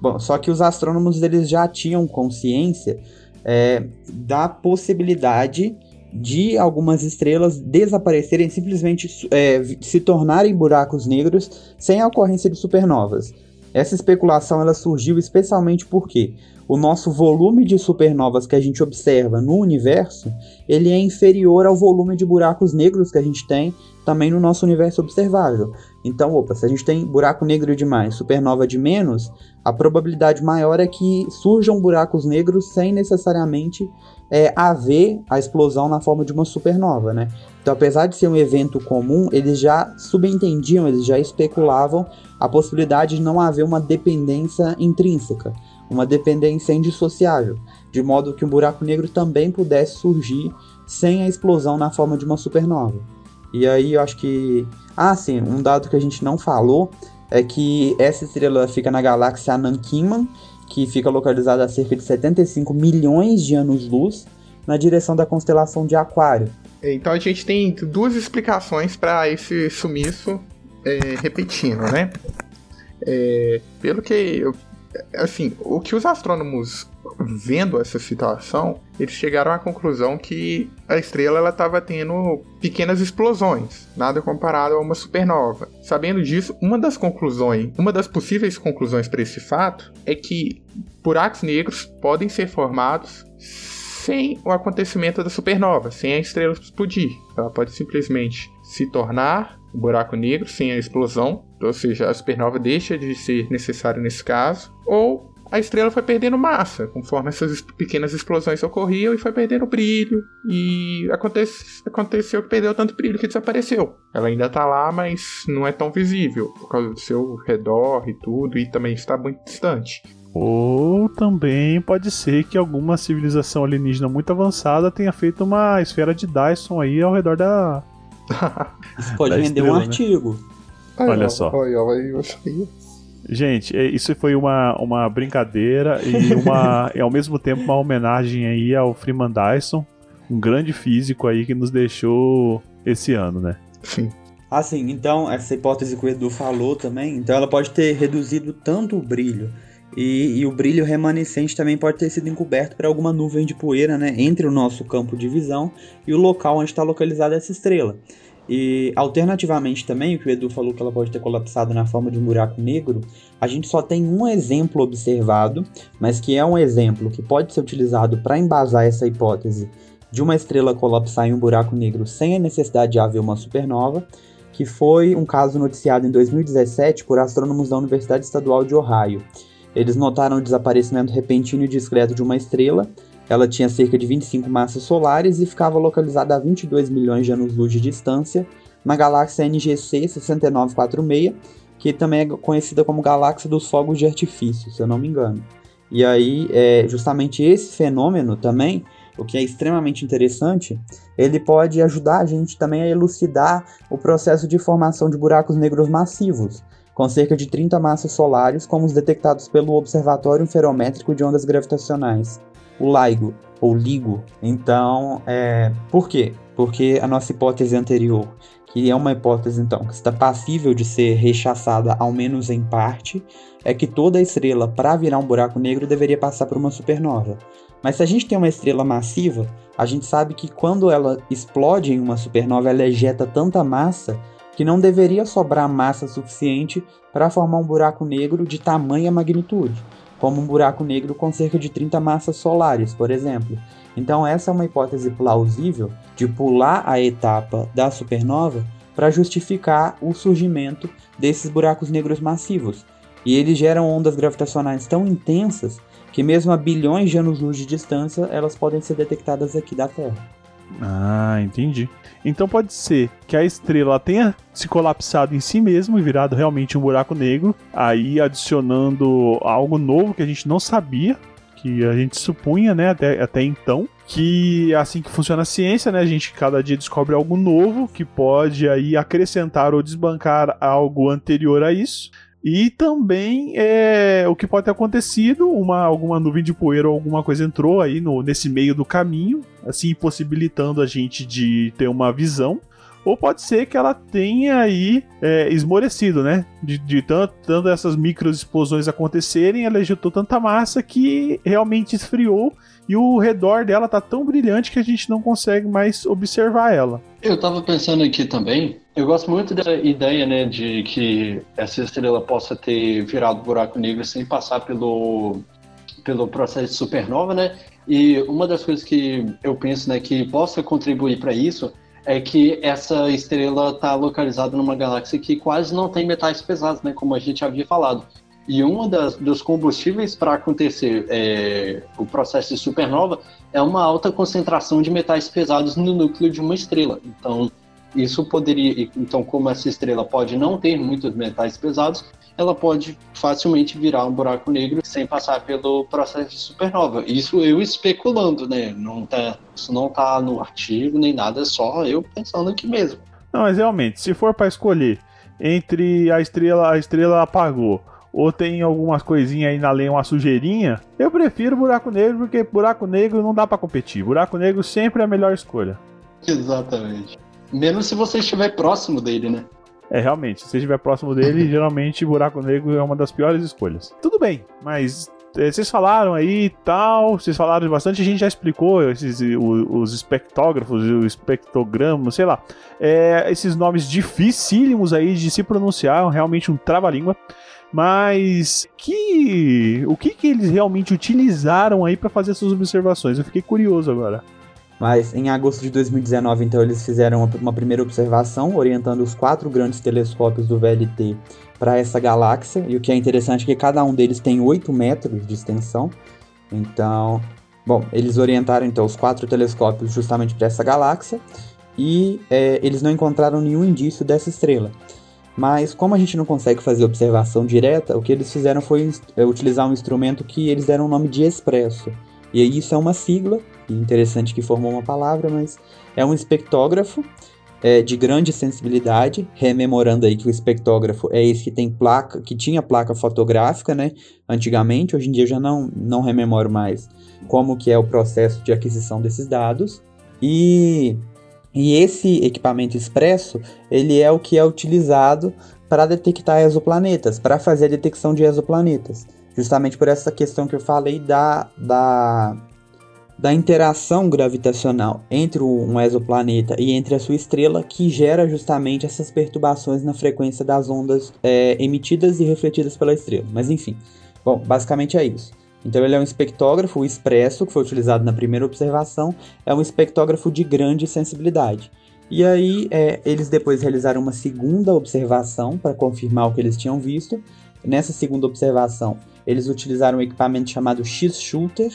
Bom, só que os astrônomos eles já tinham consciência é, da possibilidade de algumas estrelas desaparecerem, simplesmente é, se tornarem buracos negros sem a ocorrência de supernovas. Essa especulação ela surgiu especialmente porque o nosso volume de supernovas que a gente observa no universo, ele é inferior ao volume de buracos negros que a gente tem também no nosso universo observável. Então, opa, se a gente tem buraco negro de mais, supernova de menos, a probabilidade maior é que surjam buracos negros sem necessariamente é, haver a explosão na forma de uma supernova, né? Então, apesar de ser um evento comum, eles já subentendiam, eles já especulavam a possibilidade de não haver uma dependência intrínseca, uma dependência indissociável, de modo que um buraco negro também pudesse surgir sem a explosão na forma de uma supernova. E aí eu acho que. Ah, sim, um dado que a gente não falou é que essa estrela fica na galáxia Anankiman, que fica localizada a cerca de 75 milhões de anos-luz, na direção da constelação de Aquário. Então a gente tem duas explicações para esse sumiço é, repetindo, né? É, pelo que eu assim, o que os astrônomos vendo essa situação, eles chegaram à conclusão que a estrela ela estava tendo pequenas explosões, nada comparado a uma supernova. Sabendo disso, uma das conclusões, uma das possíveis conclusões para esse fato é que buracos negros podem ser formados sem o acontecimento da supernova, sem a estrela explodir. Ela pode simplesmente se tornar um buraco negro sem a explosão, ou seja, a supernova deixa de ser necessária nesse caso, ou a estrela foi perdendo massa, conforme essas pequenas explosões ocorriam e foi perdendo brilho, e acontece, aconteceu que perdeu tanto brilho que desapareceu. Ela ainda está lá, mas não é tão visível, por causa do seu redor e tudo, e também está muito distante. Ou também pode ser que alguma civilização alienígena muito avançada tenha feito uma esfera de Dyson aí ao redor da. Isso pode da render estrela, um né? artigo. Olha só. Gente, é, isso foi uma, uma brincadeira e uma, <laughs> e ao mesmo tempo uma homenagem aí ao Freeman Dyson, um grande físico aí que nos deixou esse ano, né? Sim. Ah, sim. Então, essa hipótese que o Edu falou também, então ela pode ter reduzido tanto o brilho e, e, o brilho remanescente também pode ter sido encoberto por alguma nuvem de poeira né, entre o nosso campo de visão e o local onde está localizada essa estrela. E alternativamente também, o que o Edu falou que ela pode ter colapsado na forma de um buraco negro, a gente só tem um exemplo observado, mas que é um exemplo que pode ser utilizado para embasar essa hipótese de uma estrela colapsar em um buraco negro sem a necessidade de haver uma supernova, que foi um caso noticiado em 2017 por astrônomos da Universidade Estadual de Ohio. Eles notaram o desaparecimento repentino e discreto de uma estrela. Ela tinha cerca de 25 massas solares e ficava localizada a 22 milhões de anos-luz de distância na galáxia NGC 6946, que também é conhecida como galáxia dos fogos de artifício, se eu não me engano. E aí, é, justamente esse fenômeno também, o que é extremamente interessante, ele pode ajudar a gente também a elucidar o processo de formação de buracos negros massivos, com cerca de 30 massas solares, como os detectados pelo Observatório Ferométrico de Ondas Gravitacionais, o LIGO, ou LIGO. Então, é... por quê? Porque a nossa hipótese anterior, que é uma hipótese então que está passível de ser rechaçada, ao menos em parte, é que toda estrela, para virar um buraco negro, deveria passar por uma supernova. Mas se a gente tem uma estrela massiva, a gente sabe que quando ela explode em uma supernova, ela ejeta tanta massa que não deveria sobrar massa suficiente para formar um buraco negro de tamanha magnitude, como um buraco negro com cerca de 30 massas solares, por exemplo. Então, essa é uma hipótese plausível de pular a etapa da supernova para justificar o surgimento desses buracos negros massivos. E eles geram ondas gravitacionais tão intensas que, mesmo a bilhões de anos-luz de distância, elas podem ser detectadas aqui da Terra. Ah, entendi. Então pode ser que a estrela tenha se colapsado em si mesmo e virado realmente um buraco negro, aí adicionando algo novo que a gente não sabia, que a gente supunha, né, até, até então, que assim que funciona a ciência, né? A gente cada dia descobre algo novo que pode aí acrescentar ou desbancar algo anterior a isso. E também é, o que pode ter acontecido, uma, alguma nuvem de poeira ou alguma coisa entrou aí no, nesse meio do caminho, assim, possibilitando a gente de ter uma visão. Ou pode ser que ela tenha aí é, esmorecido, né? De, de tanto, tanto essas micro explosões acontecerem, ela ejetou tanta massa que realmente esfriou e o redor dela tá tão brilhante que a gente não consegue mais observar ela. Eu tava pensando aqui também, eu gosto muito dessa ideia, né, de que essa estrela possa ter virado buraco negro sem passar pelo pelo processo de supernova, né? E uma das coisas que eu penso, né, que possa contribuir para isso é que essa estrela está localizada numa galáxia que quase não tem metais pesados, né, como a gente havia falado. E um dos combustíveis para acontecer é, o processo de supernova é uma alta concentração de metais pesados no núcleo de uma estrela. Então, isso poderia, então, como essa estrela pode não ter muitos metais pesados, ela pode facilmente virar um buraco negro sem passar pelo processo de supernova. Isso eu especulando, né? Não tá, isso não tá no artigo nem nada, é só eu pensando aqui mesmo. Não, mas realmente, se for para escolher entre a estrela, a estrela apagou ou tem algumas coisinhas aí na lei, uma sujeirinha, eu prefiro buraco negro porque buraco negro não dá para competir. Buraco negro sempre é a melhor escolha. Exatamente. Menos se você estiver próximo dele, né? É, realmente, se você estiver próximo dele, <laughs> geralmente buraco negro é uma das piores escolhas. Tudo bem, mas é, vocês falaram aí e tal, vocês falaram bastante, a gente já explicou esses, os, os espectógrafos, o espectrograma, sei lá. É, esses nomes dificílimos aí de se pronunciar, realmente um trava-língua. Mas que o que, que eles realmente utilizaram aí para fazer essas observações? Eu fiquei curioso agora. Mas em agosto de 2019, então, eles fizeram uma primeira observação, orientando os quatro grandes telescópios do VLT para essa galáxia. E o que é interessante é que cada um deles tem 8 metros de extensão. Então, bom, eles orientaram então os quatro telescópios justamente para essa galáxia. E é, eles não encontraram nenhum indício dessa estrela. Mas como a gente não consegue fazer observação direta, o que eles fizeram foi é, utilizar um instrumento que eles deram o nome de expresso. E isso é uma sigla, interessante que formou uma palavra, mas é um espectógrafo é, de grande sensibilidade, rememorando aí que o espectógrafo é esse que tem placa, que tinha placa fotográfica, né? Antigamente, hoje em dia eu já não, não rememoro mais como que é o processo de aquisição desses dados. E e esse equipamento expresso, ele é o que é utilizado para detectar exoplanetas, para fazer a detecção de exoplanetas. Justamente por essa questão que eu falei da, da, da interação gravitacional entre um exoplaneta e entre a sua estrela, que gera justamente essas perturbações na frequência das ondas é, emitidas e refletidas pela estrela. Mas enfim, bom, basicamente é isso. Então ele é um espectógrafo, o expresso, que foi utilizado na primeira observação, é um espectógrafo de grande sensibilidade. E aí é, eles depois realizaram uma segunda observação para confirmar o que eles tinham visto. Nessa segunda observação, eles utilizaram um equipamento chamado X-Shooter,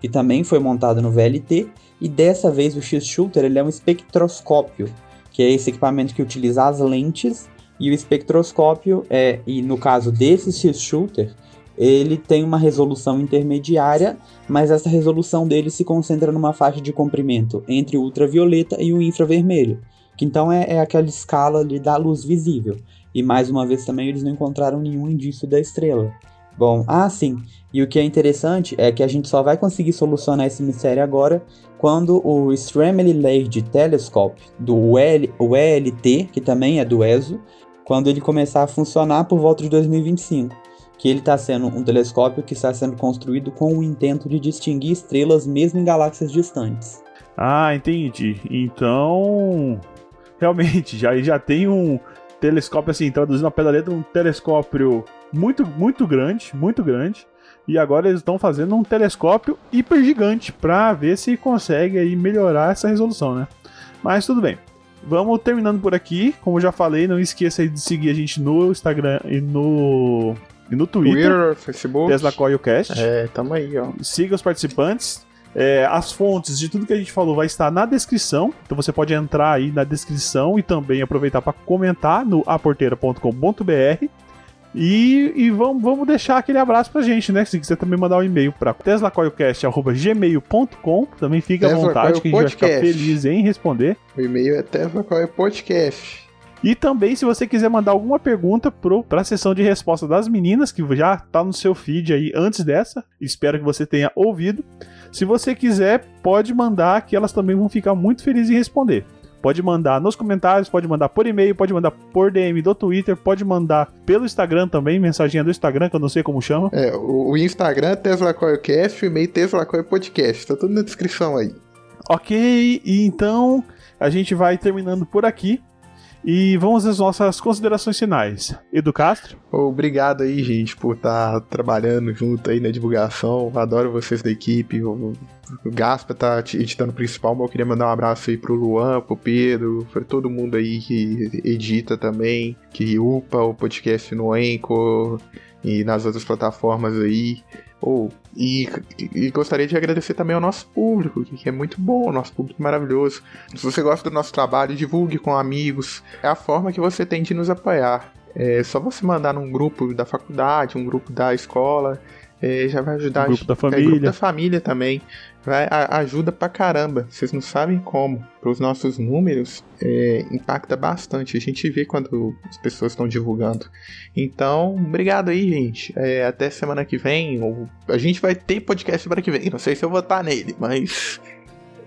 que também foi montado no VLT, e dessa vez o X-Shooter ele é um espectroscópio, que é esse equipamento que utiliza as lentes, e o espectroscópio, é, e no caso desse X-Shooter, ele tem uma resolução intermediária, mas essa resolução dele se concentra numa faixa de comprimento entre o ultravioleta e o infravermelho, que então é, é aquela escala ali da luz visível. E mais uma vez também eles não encontraram nenhum indício da estrela. Bom, ah sim, e o que é interessante é que a gente só vai conseguir solucionar esse mistério agora quando o Extremely Large Telescope do UL, o ELT, que também é do ESO, quando ele começar a funcionar por volta de 2025 que ele está sendo um telescópio que está sendo construído com o intento de distinguir estrelas mesmo em galáxias distantes. Ah, entendi. Então, realmente, já, já tem um telescópio, assim, traduzindo a pé da letra, um telescópio muito, muito grande, muito grande. E agora eles estão fazendo um telescópio hiper gigante para ver se consegue aí melhorar essa resolução, né? Mas tudo bem. Vamos terminando por aqui. Como já falei, não esqueça de seguir a gente no Instagram e no e no Twitter, Twitter Facebook. Tesla Coilcast. É, tamo aí, ó. Siga os participantes. É, as fontes de tudo que a gente falou vai estar na descrição, então você pode entrar aí na descrição e também aproveitar para comentar no aporteira.com.br. E, e vamos, vamos deixar aquele abraço pra gente, né? Se quiser também mandar um e-mail para teslacoilcast.gmail.com, também fica à vontade que a gente vai ficar feliz em responder. O e-mail é teslacoilpodcast. E também, se você quiser mandar alguma pergunta para a sessão de resposta das meninas, que já está no seu feed aí antes dessa, espero que você tenha ouvido. Se você quiser, pode mandar, que elas também vão ficar muito felizes em responder. Pode mandar nos comentários, pode mandar por e-mail, pode mandar por DM do Twitter, pode mandar pelo Instagram também, mensaginha do Instagram, que eu não sei como chama. É, o, Instagram é Tesla Coilcast, o e-mail Tesla Coil Podcast, tá tudo na descrição aí. Ok, então a gente vai terminando por aqui. E vamos às nossas considerações finais. Edu Castro? Obrigado aí, gente, por estar tá trabalhando junto aí na divulgação. Adoro vocês da equipe. O, Gaspa tá editando o principal, mas eu queria mandar um abraço aí pro Luan, pro Pedro, pra todo mundo aí que edita também, que upa o podcast no Anchor e nas outras plataformas aí. Oh, e, e, gostaria de agradecer também ao nosso público, que é muito bom, nosso público maravilhoso. Se você gosta do nosso trabalho, divulgue com amigos. É a forma que você tem de nos apoiar. É só você mandar num grupo da faculdade, um grupo da escola, é, já vai ajudar. Grupo da família. É, grupo da família também. Vai, a, ajuda pra caramba. Vocês não sabem como. Para os nossos números, é, impacta bastante. A gente vê quando as pessoas estão divulgando. Então, obrigado aí, gente. É, até semana que vem. Ou, a gente vai ter podcast semana que vem. Não sei se eu vou estar nele, mas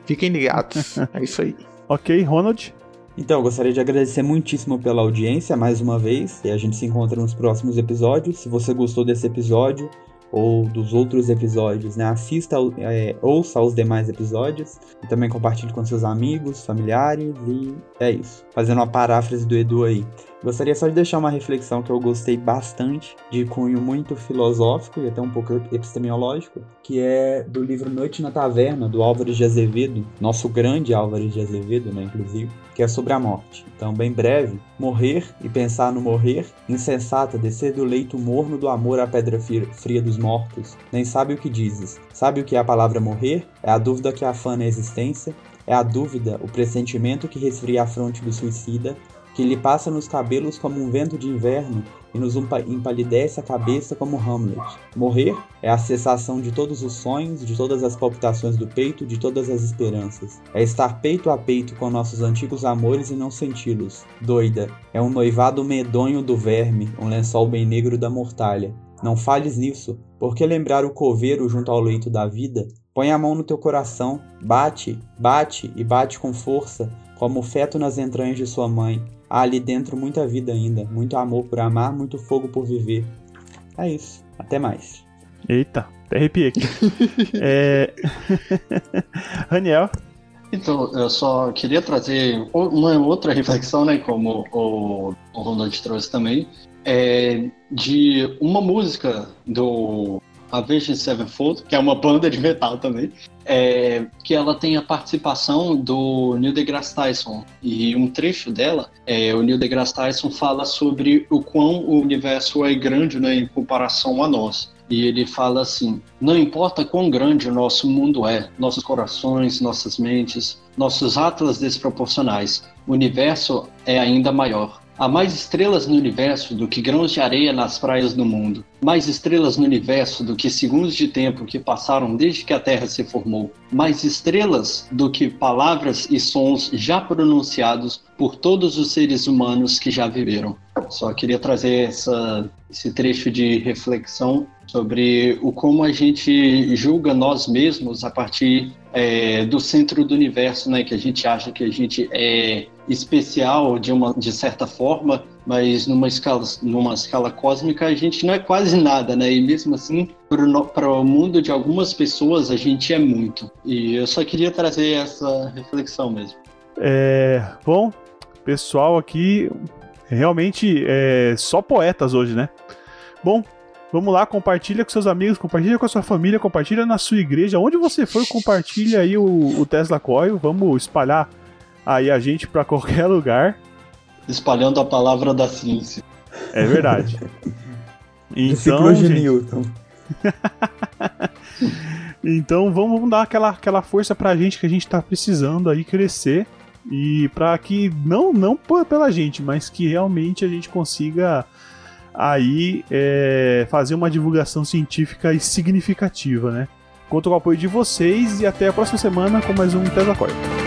fiquem ligados. <laughs> é isso aí. Ok, Ronald. Então, eu gostaria de agradecer muitíssimo pela audiência mais uma vez. E a gente se encontra nos próximos episódios. Se você gostou desse episódio, ou dos outros episódios, né? Assista, é, ouça os demais episódios e também compartilhe com seus amigos, familiares e é isso. Fazendo uma paráfrase do Edu aí. Gostaria só de deixar uma reflexão que eu gostei bastante, de cunho muito filosófico e até um pouco epistemológico, que é do livro Noite na Taverna, do Álvares de Azevedo, nosso grande Álvares de Azevedo, né, inclusive, que é sobre a morte. Então, bem breve, morrer e pensar no morrer, insensata, descer do leito morno do amor à pedra fria dos mortos, nem sabe o que dizes. Sabe o que é a palavra morrer? É a dúvida que afana a existência, é a dúvida, o pressentimento que resfria a fronte do suicida, que lhe passa nos cabelos como um vento de inverno e nos empalidece a cabeça como Hamlet. Morrer é a cessação de todos os sonhos, de todas as palpitações do peito, de todas as esperanças. É estar peito a peito com nossos antigos amores e não senti-los. Doida, é um noivado medonho do verme, um lençol bem negro da mortalha. Não falhes nisso, porque lembrar o coveiro junto ao leito da vida? Põe a mão no teu coração, bate, bate e bate com força, como o feto nas entranhas de sua mãe. Há ali dentro muita vida ainda, muito amor por amar, muito fogo por viver. É isso. Até mais. Eita, até arrepiei aqui. <laughs> é... <laughs> Raniel. Então, eu só queria trazer uma outra reflexão, né, como o, o Ronald trouxe também, é de uma música do Avenged Sevenfold, que é uma banda de metal também, é, que ela tem a participação do Neil deGrasse Tyson. E um trecho dela, é, o Neil deGrasse Tyson fala sobre o quão o universo é grande né, em comparação a nós. E ele fala assim: não importa quão grande o nosso mundo é, nossos corações, nossas mentes, nossos atlas desproporcionais, o universo é ainda maior. Há mais estrelas no universo do que grãos de areia nas praias do mundo. Mais estrelas no universo do que segundos de tempo que passaram desde que a Terra se formou. Mais estrelas do que palavras e sons já pronunciados por todos os seres humanos que já viveram. Só queria trazer essa, esse trecho de reflexão sobre o como a gente julga nós mesmos a partir é, do centro do universo, né? Que a gente acha que a gente é especial de uma de certa forma, mas numa escala numa escala cósmica a gente não é quase nada, né? E mesmo assim, para o mundo de algumas pessoas a gente é muito. E eu só queria trazer essa reflexão mesmo. É, bom, pessoal aqui realmente é só poetas hoje, né? Bom, Vamos lá, compartilha com seus amigos, compartilha com a sua família, compartilha na sua igreja. Onde você for, compartilha aí o, o Tesla Coil. Vamos espalhar aí a gente para qualquer lugar. Espalhando a palavra da ciência. É verdade. <laughs> então, de Newton. <laughs> então vamos, vamos, dar aquela, aquela força pra gente que a gente tá precisando aí crescer. E para que, não, não pela gente, mas que realmente a gente consiga aí é, fazer uma divulgação científica e significativa, né? Conto com o apoio de vocês e até a próxima semana com mais um Tesla Core.